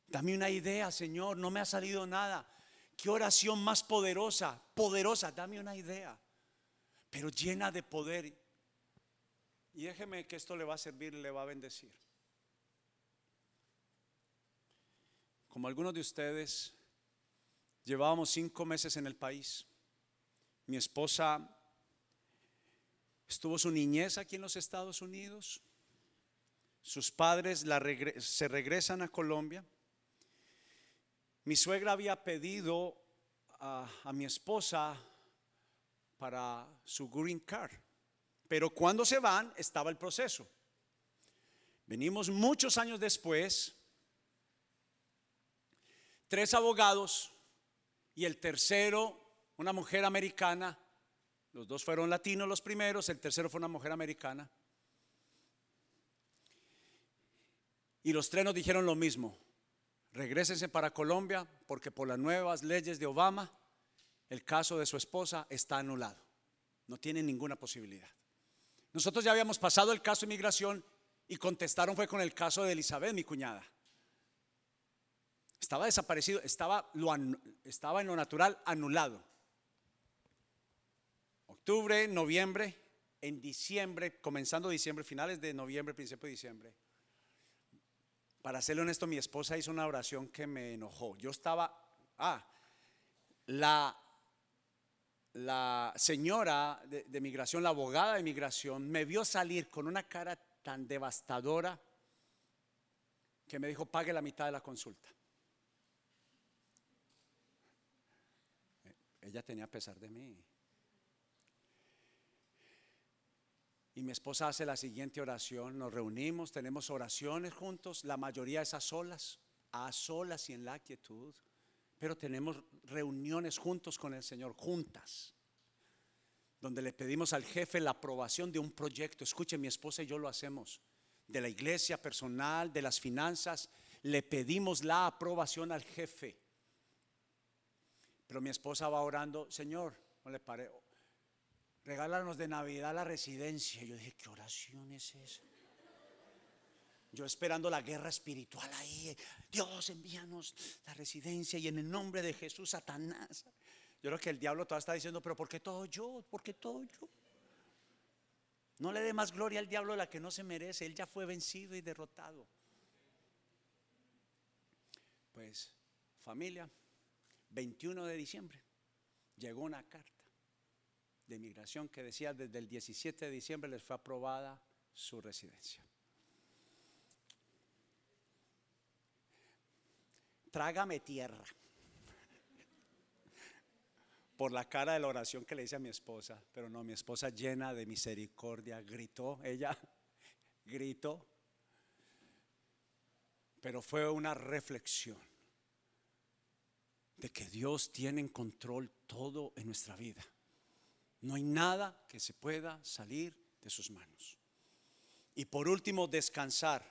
Speaker 1: Dame una idea, Señor, no me ha salido nada. Qué oración más poderosa, poderosa, dame una idea, pero llena de poder. Y déjeme que esto le va a servir, le va a bendecir. Como algunos de ustedes, llevábamos cinco meses en el país. Mi esposa Estuvo su niñez aquí en los Estados Unidos. Sus padres se regresan a Colombia. Mi suegra había pedido a, a mi esposa para su green card. Pero cuando se van estaba el proceso. Venimos muchos años después, tres abogados y el tercero, una mujer americana, los dos fueron latinos los primeros, el tercero fue una mujer americana. Y los tres nos dijeron lo mismo. Regrésense para Colombia porque por las nuevas leyes de Obama el caso de su esposa está anulado. No tiene ninguna posibilidad. Nosotros ya habíamos pasado el caso de inmigración y contestaron fue con el caso de Elizabeth, mi cuñada. Estaba desaparecido, estaba, lo, estaba en lo natural anulado octubre, noviembre, en diciembre, comenzando diciembre, finales de noviembre, principio de diciembre. Para serle honesto, mi esposa hizo una oración que me enojó. Yo estaba, ah, la, la señora de, de migración, la abogada de migración, me vio salir con una cara tan devastadora que me dijo, pague la mitad de la consulta. Ella tenía pesar de mí. Y mi esposa hace la siguiente oración, nos reunimos, tenemos oraciones juntos, la mayoría es a solas, a solas y en la quietud, pero tenemos reuniones juntos con el Señor, juntas, donde le pedimos al jefe la aprobación de un proyecto. Escuche, mi esposa y yo lo hacemos, de la iglesia personal, de las finanzas, le pedimos la aprobación al jefe. Pero mi esposa va orando, Señor, no le pare, regálanos de Navidad la residencia. Yo dije, ¿qué oración es esa? Yo esperando la guerra espiritual ahí. Dios, envíanos la residencia y en el nombre de Jesús, Satanás. Yo creo que el diablo todavía está diciendo, pero ¿por qué todo yo? ¿Por qué todo yo? No le dé más gloria al diablo la que no se merece. Él ya fue vencido y derrotado. Pues, familia, 21 de diciembre llegó una carta de migración que decía desde el 17 de diciembre les fue aprobada su residencia. Trágame tierra por la cara de la oración que le hice a mi esposa, pero no, mi esposa llena de misericordia gritó, ella gritó, pero fue una reflexión de que Dios tiene en control todo en nuestra vida. No hay nada que se pueda salir de sus manos. Y por último, descansar.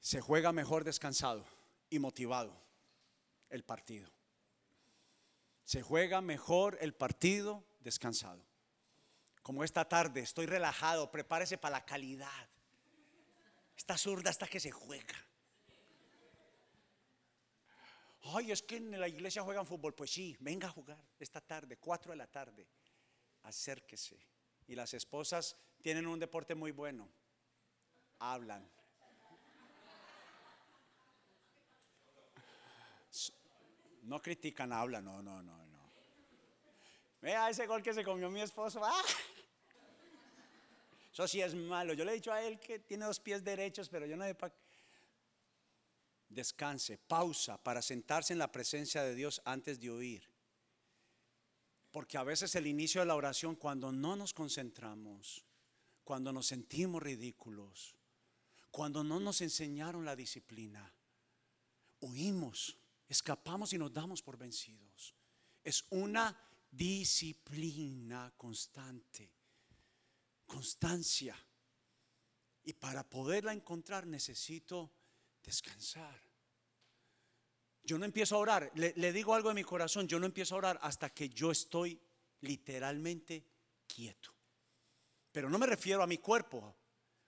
Speaker 1: Se juega mejor descansado y motivado el partido. Se juega mejor el partido descansado. Como esta tarde, estoy relajado, prepárese para la calidad. Está zurda hasta que se juega. Ay, es que en la iglesia juegan fútbol. Pues sí, venga a jugar esta tarde, 4 de la tarde. Acérquese. Y las esposas tienen un deporte muy bueno. Hablan. No critican, hablan. No, no, no, no. Vea ese gol que se comió mi esposo. ¡Ah! Eso sí es malo. Yo le he dicho a él que tiene dos pies derechos, pero yo no sé para descanse, pausa para sentarse en la presencia de Dios antes de oír. Porque a veces el inicio de la oración, cuando no nos concentramos, cuando nos sentimos ridículos, cuando no nos enseñaron la disciplina, huimos, escapamos y nos damos por vencidos. Es una disciplina constante, constancia. Y para poderla encontrar necesito descansar. Yo no empiezo a orar, le, digo algo de mi corazón, yo no empiezo a orar hasta que yo estoy literalmente quieto. Pero no me refiero a mi cuerpo.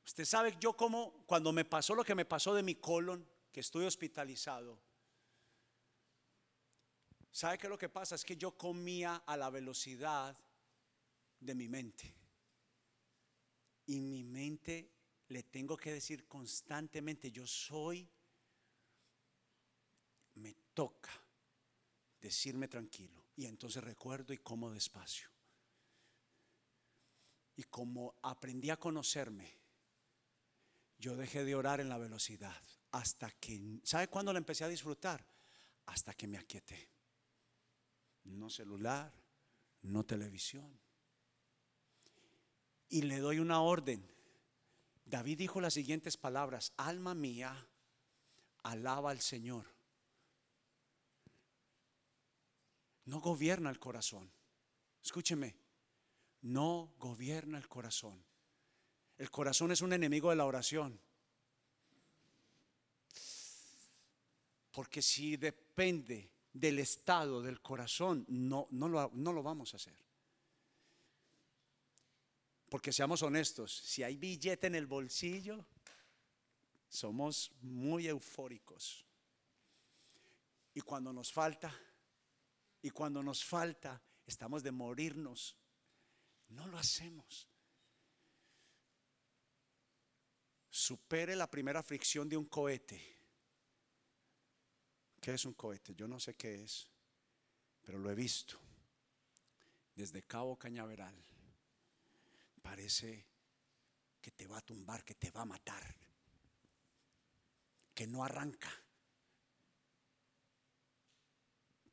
Speaker 1: Usted sabe yo como cuando me pasó lo que me pasó de mi colon, que estoy hospitalizado. ¿Sabe qué lo que pasa? Es que yo comía a la velocidad de mi mente. Y mi mente le tengo que decir constantemente, yo soy, me toca decirme tranquilo. Y entonces recuerdo y como despacio. Y como aprendí a conocerme, yo dejé de orar en la velocidad hasta que, ¿sabe cuándo lo empecé a disfrutar? Hasta que me aquieté. No celular, no televisión. Y le doy una orden David dijo las siguientes palabras, alma mía, alaba al Señor. No gobierna el corazón. Escúcheme, no gobierna el corazón. El corazón es un enemigo de la oración. Porque si depende del estado del corazón, no, no, lo, no lo vamos a hacer. Porque seamos honestos, si hay billete en el bolsillo, somos muy eufóricos. Y cuando nos falta, y cuando nos falta, estamos de morirnos. No lo hacemos. Supere la primera fricción de un cohete. ¿Qué es un cohete? Yo no sé qué es, pero lo he visto desde Cabo Cañaveral parece que te va a tumbar, que te va a matar, que no arranca.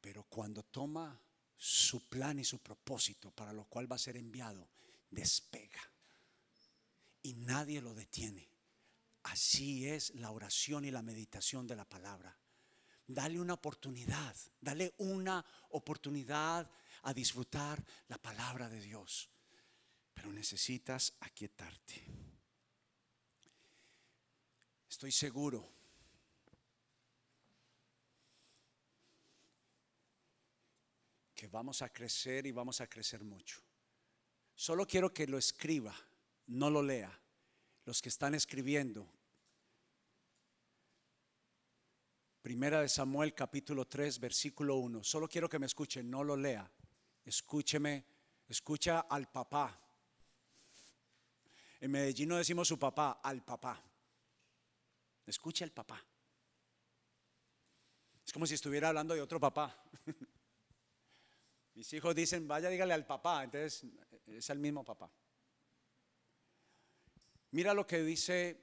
Speaker 1: Pero cuando toma su plan y su propósito para lo cual va a ser enviado, despega. Y nadie lo detiene. Así es la oración y la meditación de la palabra. Dale una oportunidad, dale una oportunidad a disfrutar la palabra de Dios pero necesitas aquietarte. Estoy seguro que vamos a crecer y vamos a crecer mucho. Solo quiero que lo escriba, no lo lea. Los que están escribiendo. Primera de Samuel capítulo 3 versículo 1. Solo quiero que me escuchen, no lo lea. Escúcheme, escucha al papá. En Medellín no decimos su papá, al papá. Escucha al papá. Es como si estuviera hablando de otro papá. Mis hijos dicen, vaya, dígale al papá. Entonces es el mismo papá. Mira lo que dice,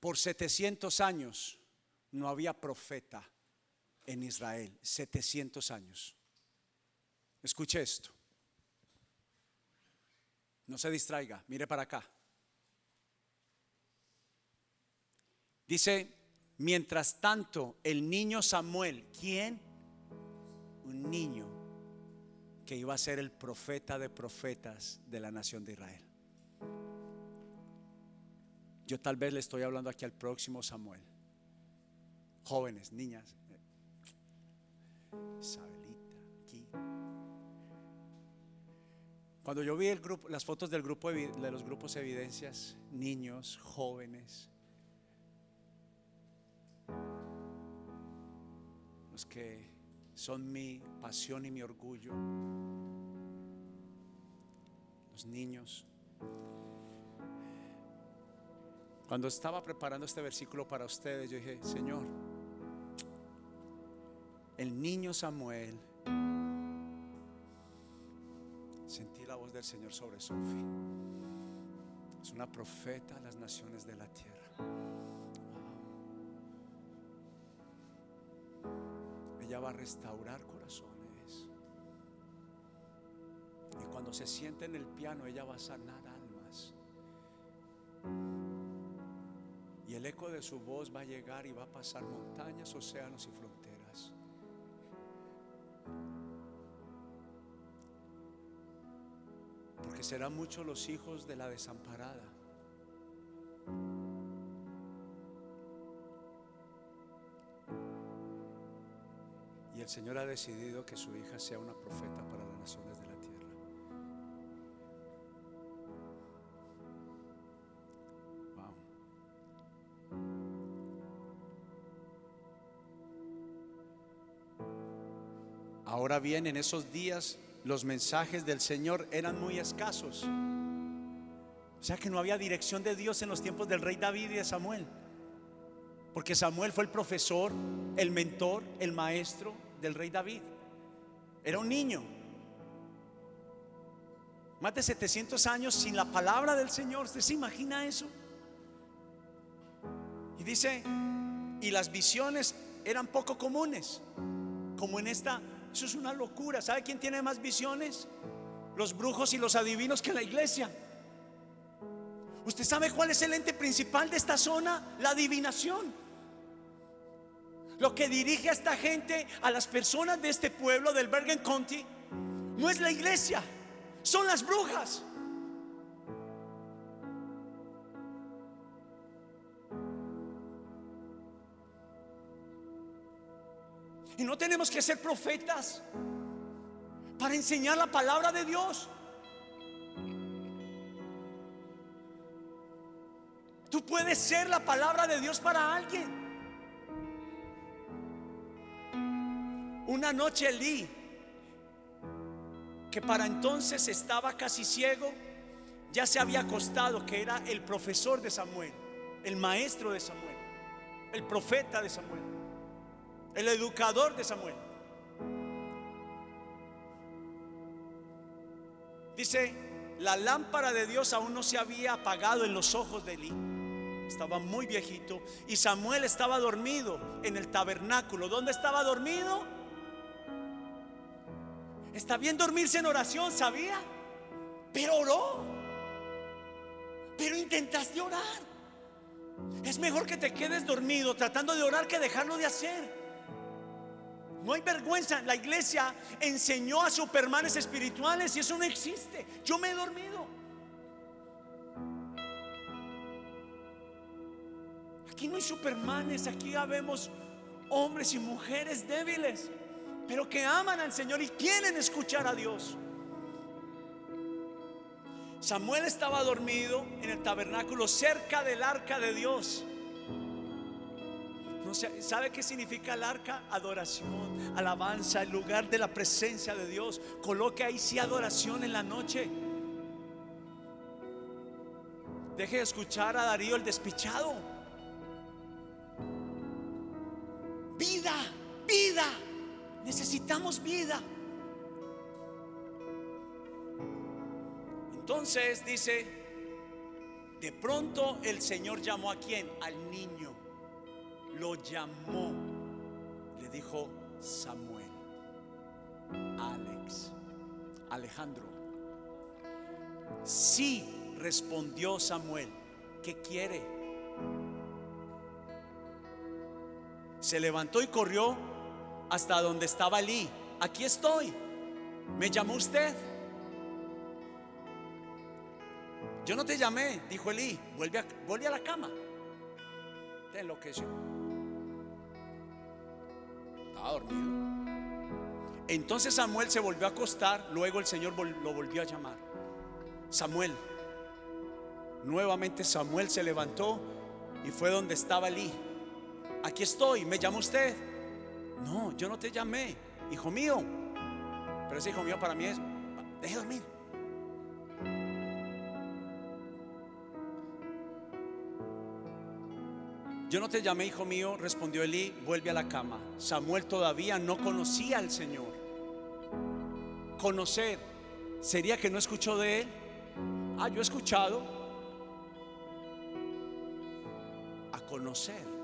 Speaker 1: por 700 años no había profeta en Israel. 700 años. Escuche esto. No se distraiga, mire para acá. Dice, mientras tanto, el niño Samuel, ¿quién? Un niño que iba a ser el profeta de profetas de la nación de Israel. Yo tal vez le estoy hablando aquí al próximo Samuel. Jóvenes, niñas. Isabelita, aquí. Cuando yo vi el grupo, las fotos del grupo de los grupos evidencias, niños, jóvenes, que son mi pasión y mi orgullo, los niños. Cuando estaba preparando este versículo para ustedes, yo dije, Señor, el niño Samuel, sentí la voz del Señor sobre Sofía. Es una profeta a las naciones de la tierra. Va a restaurar corazones. Y cuando se siente en el piano, ella va a sanar almas. Y el eco de su voz va a llegar y va a pasar montañas, océanos y fronteras. Porque serán muchos los hijos de la desamparada. Señor ha decidido que su hija sea una profeta para las naciones de la tierra. Ahora bien, en esos días los mensajes del Señor eran muy escasos. O sea que no había dirección de Dios en los tiempos del rey David y de Samuel. Porque Samuel fue el profesor, el mentor, el maestro del rey David. Era un niño. Más de 700 años sin la palabra del Señor. ¿Usted se imagina eso? Y dice, y las visiones eran poco comunes. Como en esta, eso es una locura. ¿Sabe quién tiene más visiones? Los brujos y los adivinos que la iglesia. ¿Usted sabe cuál es el ente principal de esta zona? La adivinación. Lo que dirige a esta gente, a las personas de este pueblo del Bergen County, no es la iglesia, son las brujas. Y no tenemos que ser profetas para enseñar la palabra de Dios. Tú puedes ser la palabra de Dios para alguien. Una noche Lee, que para entonces estaba casi ciego, ya se había acostado, que era el profesor de Samuel, el maestro de Samuel, el profeta de Samuel, el educador de Samuel. Dice, la lámpara de Dios aún no se había apagado en los ojos de Elí. Estaba muy viejito y Samuel estaba dormido en el tabernáculo. ¿Dónde estaba dormido? Está bien dormirse en oración, ¿sabía? Pero oró. Pero intentaste orar. Es mejor que te quedes dormido tratando de orar que dejarlo de hacer. No hay vergüenza. La iglesia enseñó a supermanes espirituales y eso no existe. Yo me he dormido. Aquí no hay supermanes, aquí habemos hombres y mujeres débiles. Pero que aman al Señor y quieren escuchar a Dios. Samuel estaba dormido en el tabernáculo cerca del arca de Dios. No ¿Sabe qué significa el arca? Adoración, alabanza, el lugar de la presencia de Dios. Coloque ahí sí adoración en la noche. Deje de escuchar a Darío el despichado. Necesitamos vida. Entonces dice, de pronto el Señor llamó a quién? Al niño. Lo llamó. Le dijo Samuel. Alex. Alejandro. Sí, respondió Samuel. ¿Qué quiere? Se levantó y corrió hasta donde estaba Elí. Aquí estoy. ¿Me llamó usted? Yo no te llamé, dijo Elí. Vuelve a, vuelve a la cama. Te enloqueció. Estaba dormido. Entonces Samuel se volvió a acostar. Luego el Señor lo volvió a llamar. Samuel. Nuevamente Samuel se levantó y fue donde estaba Elí. Aquí estoy, me llama usted. No, yo no te llamé, hijo mío. Pero ese hijo mío para mí es, deje dormir. Yo no te llamé, hijo mío, respondió Elí, vuelve a la cama. Samuel todavía no conocía al Señor. Conocer, ¿sería que no escuchó de él? Ah, yo he escuchado. A conocer.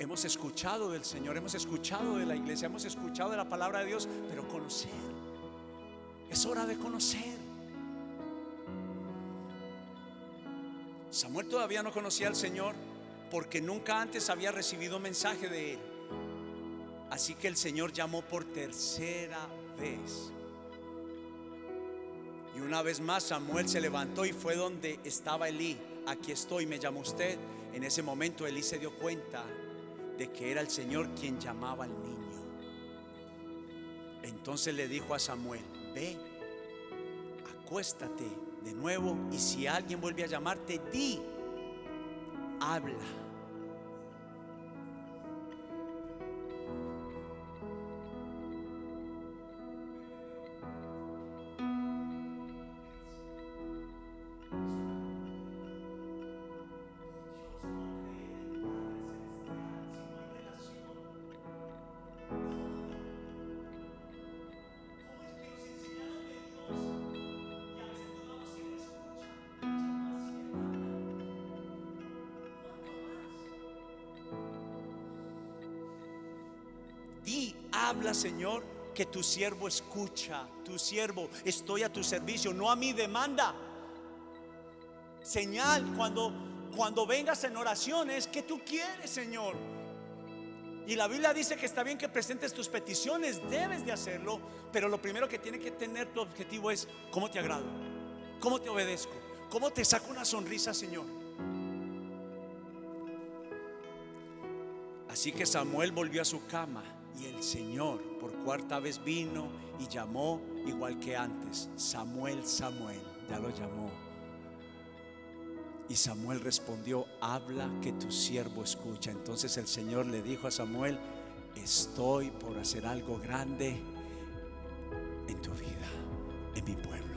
Speaker 1: Hemos escuchado del Señor, hemos escuchado de la iglesia, hemos escuchado de la palabra de Dios, pero conocer. Es hora de conocer. Samuel todavía no conocía al Señor porque nunca antes había recibido mensaje de él. Así que el Señor llamó por tercera vez. Y una vez más Samuel se levantó y fue donde estaba Elí. Aquí estoy, me llamó usted. En ese momento Elí se dio cuenta de que era el Señor quien llamaba al niño. Entonces le dijo a Samuel, ve, acuéstate de nuevo y si alguien vuelve a llamarte, di, habla. Señor, que tu siervo escucha, tu siervo, estoy a tu servicio, no a mi demanda. Señal cuando cuando vengas en oraciones, que tú quieres, Señor? Y la Biblia dice que está bien que presentes tus peticiones, debes de hacerlo, pero lo primero que tiene que tener tu objetivo es cómo te agrado, cómo te obedezco, cómo te saco una sonrisa, Señor. Así que Samuel volvió a su cama y el Señor por cuarta vez vino y llamó igual que antes, Samuel, Samuel, ya lo llamó. Y Samuel respondió, habla que tu siervo escucha. Entonces el Señor le dijo a Samuel, estoy por hacer algo grande en tu vida, en mi pueblo.